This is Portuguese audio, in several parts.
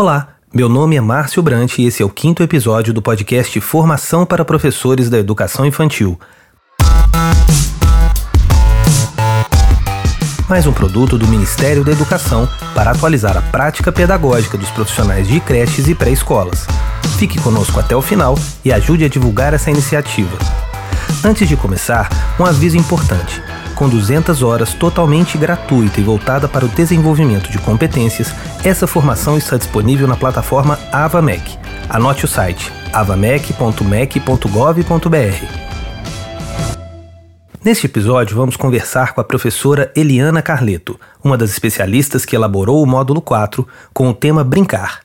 Olá, meu nome é Márcio Brant e esse é o quinto episódio do podcast Formação para Professores da Educação Infantil. Mais um produto do Ministério da Educação para atualizar a prática pedagógica dos profissionais de creches e pré-escolas. Fique conosco até o final e ajude a divulgar essa iniciativa. Antes de começar, um aviso importante com 200 horas totalmente gratuita e voltada para o desenvolvimento de competências, essa formação está disponível na plataforma AvaMec. Anote o site avamec.mec.gov.br. Neste episódio, vamos conversar com a professora Eliana Carleto, uma das especialistas que elaborou o módulo 4 com o tema Brincar.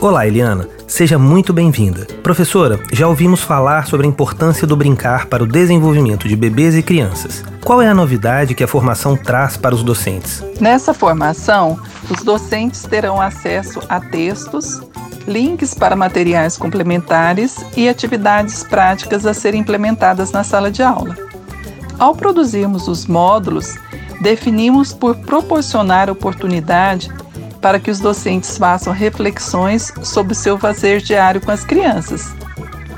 Olá, Eliana. Seja muito bem-vinda. Professora, já ouvimos falar sobre a importância do brincar para o desenvolvimento de bebês e crianças. Qual é a novidade que a formação traz para os docentes? Nessa formação, os docentes terão acesso a textos, links para materiais complementares e atividades práticas a serem implementadas na sala de aula. Ao produzirmos os módulos, definimos por proporcionar oportunidade para que os docentes façam reflexões sobre seu fazer diário com as crianças.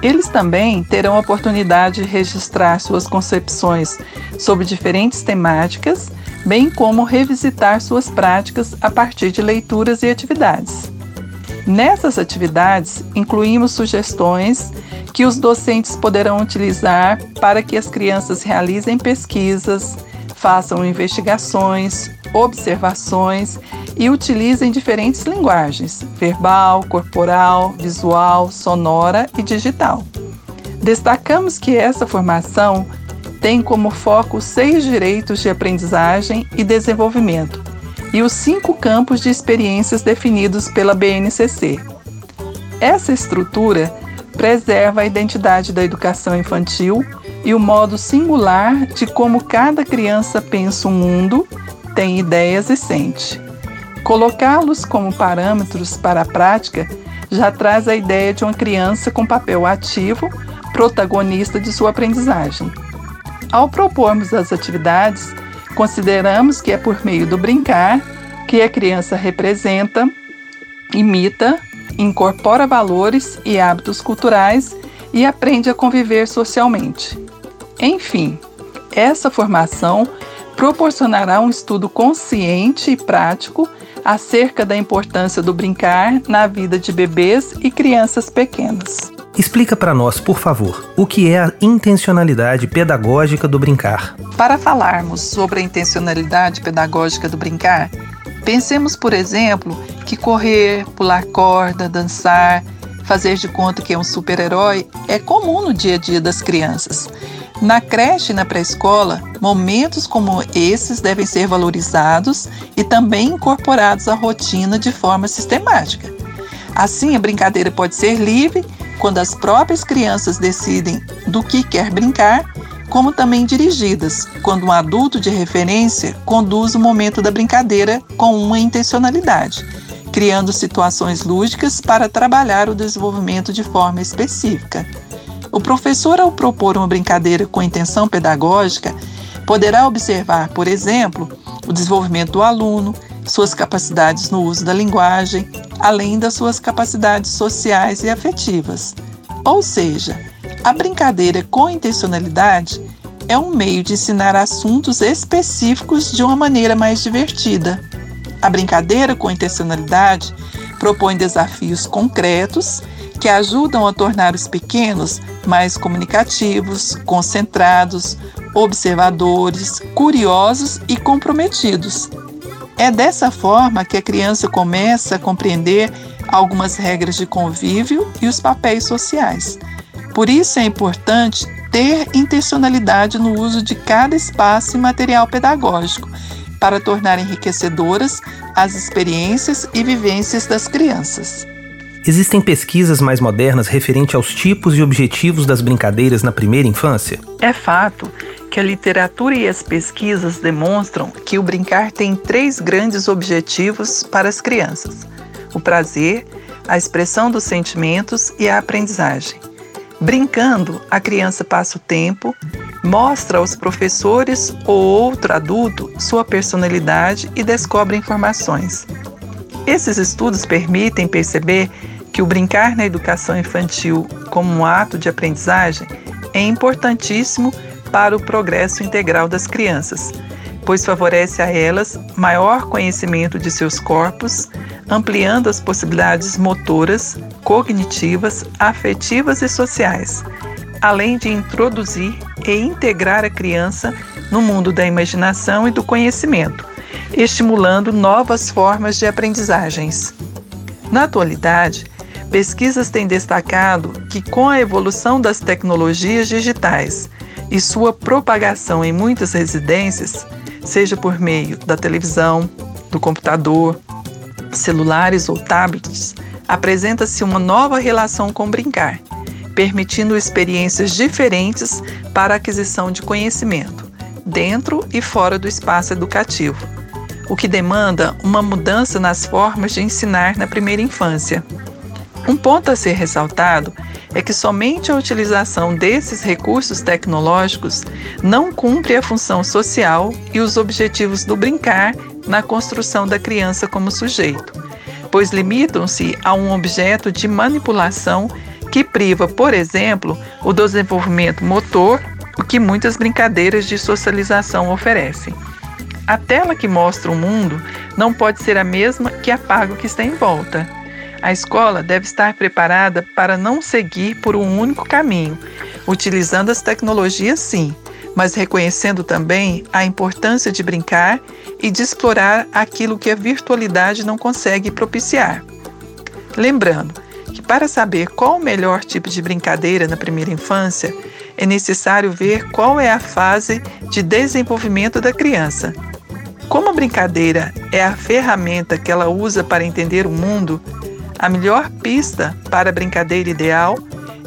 Eles também terão a oportunidade de registrar suas concepções sobre diferentes temáticas, bem como revisitar suas práticas a partir de leituras e atividades. Nessas atividades, incluímos sugestões que os docentes poderão utilizar para que as crianças realizem pesquisas, façam investigações, observações e utilizem diferentes linguagens: verbal, corporal, visual, sonora e digital. Destacamos que essa formação tem como foco seis direitos de aprendizagem e desenvolvimento e os cinco campos de experiências definidos pela BNCC. Essa estrutura preserva a identidade da educação infantil e o modo singular de como cada criança pensa o mundo, tem ideias e sente. Colocá-los como parâmetros para a prática já traz a ideia de uma criança com papel ativo, protagonista de sua aprendizagem. Ao propormos as atividades, consideramos que é por meio do brincar que a criança representa, imita, incorpora valores e hábitos culturais e aprende a conviver socialmente. Enfim, essa formação proporcionará um estudo consciente e prático acerca da importância do brincar na vida de bebês e crianças pequenas. Explica para nós, por favor, o que é a intencionalidade pedagógica do brincar. Para falarmos sobre a intencionalidade pedagógica do brincar, pensemos, por exemplo, que correr, pular corda, dançar, fazer de conta que é um super-herói é comum no dia a dia das crianças. Na creche e na pré-escola, momentos como esses devem ser valorizados e também incorporados à rotina de forma sistemática. Assim, a brincadeira pode ser livre quando as próprias crianças decidem do que quer brincar, como também dirigidas, quando um adulto de referência conduz o momento da brincadeira com uma intencionalidade, criando situações lúdicas para trabalhar o desenvolvimento de forma específica. O professor, ao propor uma brincadeira com intenção pedagógica, poderá observar, por exemplo, o desenvolvimento do aluno, suas capacidades no uso da linguagem, além das suas capacidades sociais e afetivas. Ou seja, a brincadeira com intencionalidade é um meio de ensinar assuntos específicos de uma maneira mais divertida. A brincadeira com intencionalidade propõe desafios concretos que ajudam a tornar os pequenos mais comunicativos, concentrados, observadores, curiosos e comprometidos. É dessa forma que a criança começa a compreender algumas regras de convívio e os papéis sociais. Por isso é importante ter intencionalidade no uso de cada espaço e material pedagógico para tornar enriquecedoras as experiências e vivências das crianças. Existem pesquisas mais modernas referente aos tipos e objetivos das brincadeiras na primeira infância? É fato que a literatura e as pesquisas demonstram que o brincar tem três grandes objetivos para as crianças: o prazer, a expressão dos sentimentos e a aprendizagem. Brincando, a criança passa o tempo, mostra aos professores ou outro adulto sua personalidade e descobre informações. Esses estudos permitem perceber que o brincar na educação infantil como um ato de aprendizagem é importantíssimo para o progresso integral das crianças, pois favorece a elas maior conhecimento de seus corpos, ampliando as possibilidades motoras, cognitivas, afetivas e sociais, além de introduzir e integrar a criança no mundo da imaginação e do conhecimento, estimulando novas formas de aprendizagens. Na atualidade, pesquisas têm destacado que, com a evolução das tecnologias digitais e sua propagação em muitas residências, seja por meio da televisão, do computador, celulares ou tablets, apresenta-se uma nova relação com brincar, permitindo experiências diferentes para aquisição de conhecimento, dentro e fora do espaço educativo, o que demanda uma mudança nas formas de ensinar na primeira infância. Um ponto a ser ressaltado é que somente a utilização desses recursos tecnológicos não cumpre a função social e os objetivos do brincar na construção da criança como sujeito, pois limitam-se a um objeto de manipulação que priva, por exemplo, o desenvolvimento motor, o que muitas brincadeiras de socialização oferecem. A tela que mostra o mundo não pode ser a mesma que apaga o que está em volta. A escola deve estar preparada para não seguir por um único caminho, utilizando as tecnologias sim, mas reconhecendo também a importância de brincar e de explorar aquilo que a virtualidade não consegue propiciar. Lembrando que, para saber qual o melhor tipo de brincadeira na primeira infância, é necessário ver qual é a fase de desenvolvimento da criança. Como a brincadeira é a ferramenta que ela usa para entender o mundo, a melhor pista para a brincadeira ideal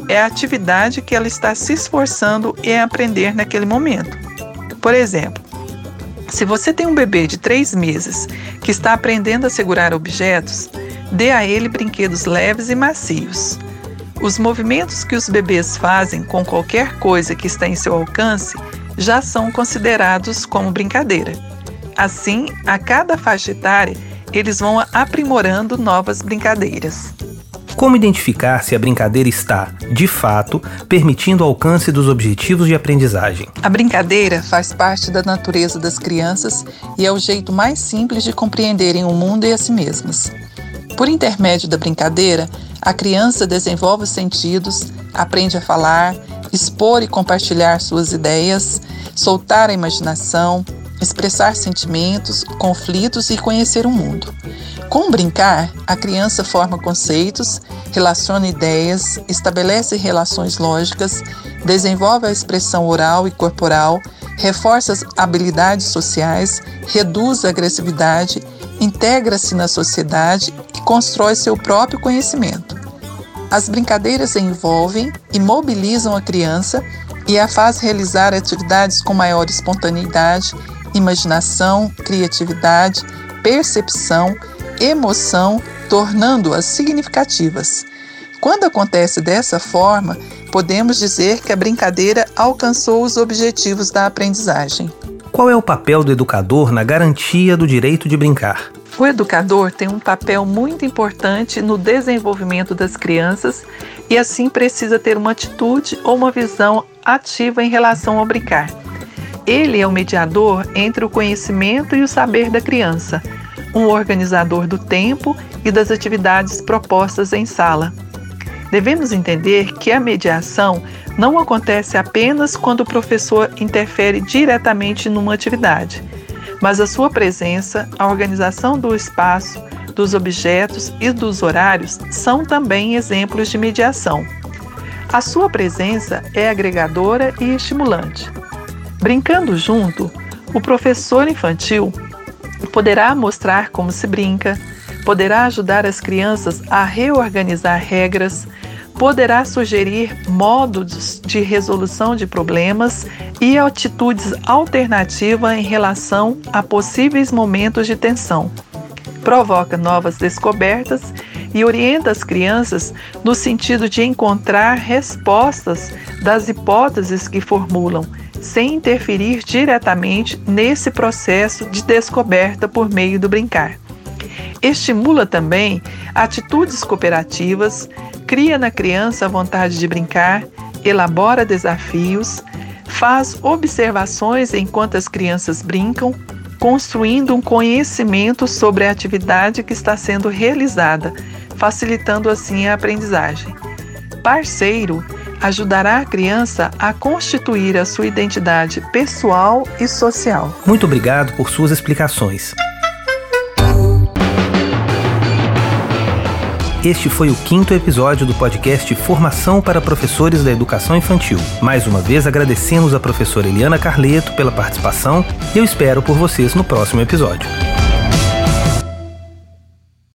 é a atividade que ela está se esforçando em aprender naquele momento. Por exemplo, se você tem um bebê de três meses que está aprendendo a segurar objetos, Dê a ele brinquedos leves e macios. Os movimentos que os bebês fazem com qualquer coisa que está em seu alcance já são considerados como brincadeira. Assim, a cada faixa etária, eles vão aprimorando novas brincadeiras. Como identificar se a brincadeira está, de fato, permitindo o alcance dos objetivos de aprendizagem? A brincadeira faz parte da natureza das crianças e é o jeito mais simples de compreenderem o mundo e a si mesmas. Por intermédio da brincadeira, a criança desenvolve os sentidos, aprende a falar, expor e compartilhar suas ideias, soltar a imaginação, expressar sentimentos, conflitos e conhecer o mundo. Com brincar, a criança forma conceitos, relaciona ideias, estabelece relações lógicas, desenvolve a expressão oral e corporal, reforça as habilidades sociais, reduz a agressividade, integra-se na sociedade constrói seu próprio conhecimento. As brincadeiras envolvem e mobilizam a criança e a faz realizar atividades com maior espontaneidade, imaginação, criatividade, percepção, emoção, tornando-as significativas. Quando acontece dessa forma, podemos dizer que a brincadeira alcançou os objetivos da aprendizagem. Qual é o papel do educador na garantia do direito de brincar? O educador tem um papel muito importante no desenvolvimento das crianças e, assim, precisa ter uma atitude ou uma visão ativa em relação ao brincar. Ele é o mediador entre o conhecimento e o saber da criança, um organizador do tempo e das atividades propostas em sala. Devemos entender que a mediação não acontece apenas quando o professor interfere diretamente numa atividade mas a sua presença, a organização do espaço, dos objetos e dos horários são também exemplos de mediação. A sua presença é agregadora e estimulante. Brincando junto, o professor infantil poderá mostrar como se brinca, poderá ajudar as crianças a reorganizar regras, poderá sugerir modos de resolução de problemas e atitudes alternativas em relação a possíveis momentos de tensão. Provoca novas descobertas e orienta as crianças no sentido de encontrar respostas das hipóteses que formulam, sem interferir diretamente nesse processo de descoberta por meio do brincar. Estimula também atitudes cooperativas, cria na criança a vontade de brincar, elabora desafios, faz observações enquanto as crianças brincam, construindo um conhecimento sobre a atividade que está sendo realizada, facilitando assim a aprendizagem. Parceiro ajudará a criança a constituir a sua identidade pessoal e social. Muito obrigado por suas explicações. Este foi o quinto episódio do podcast Formação para Professores da Educação Infantil. Mais uma vez agradecemos a professora Eliana Carleto pela participação e eu espero por vocês no próximo episódio.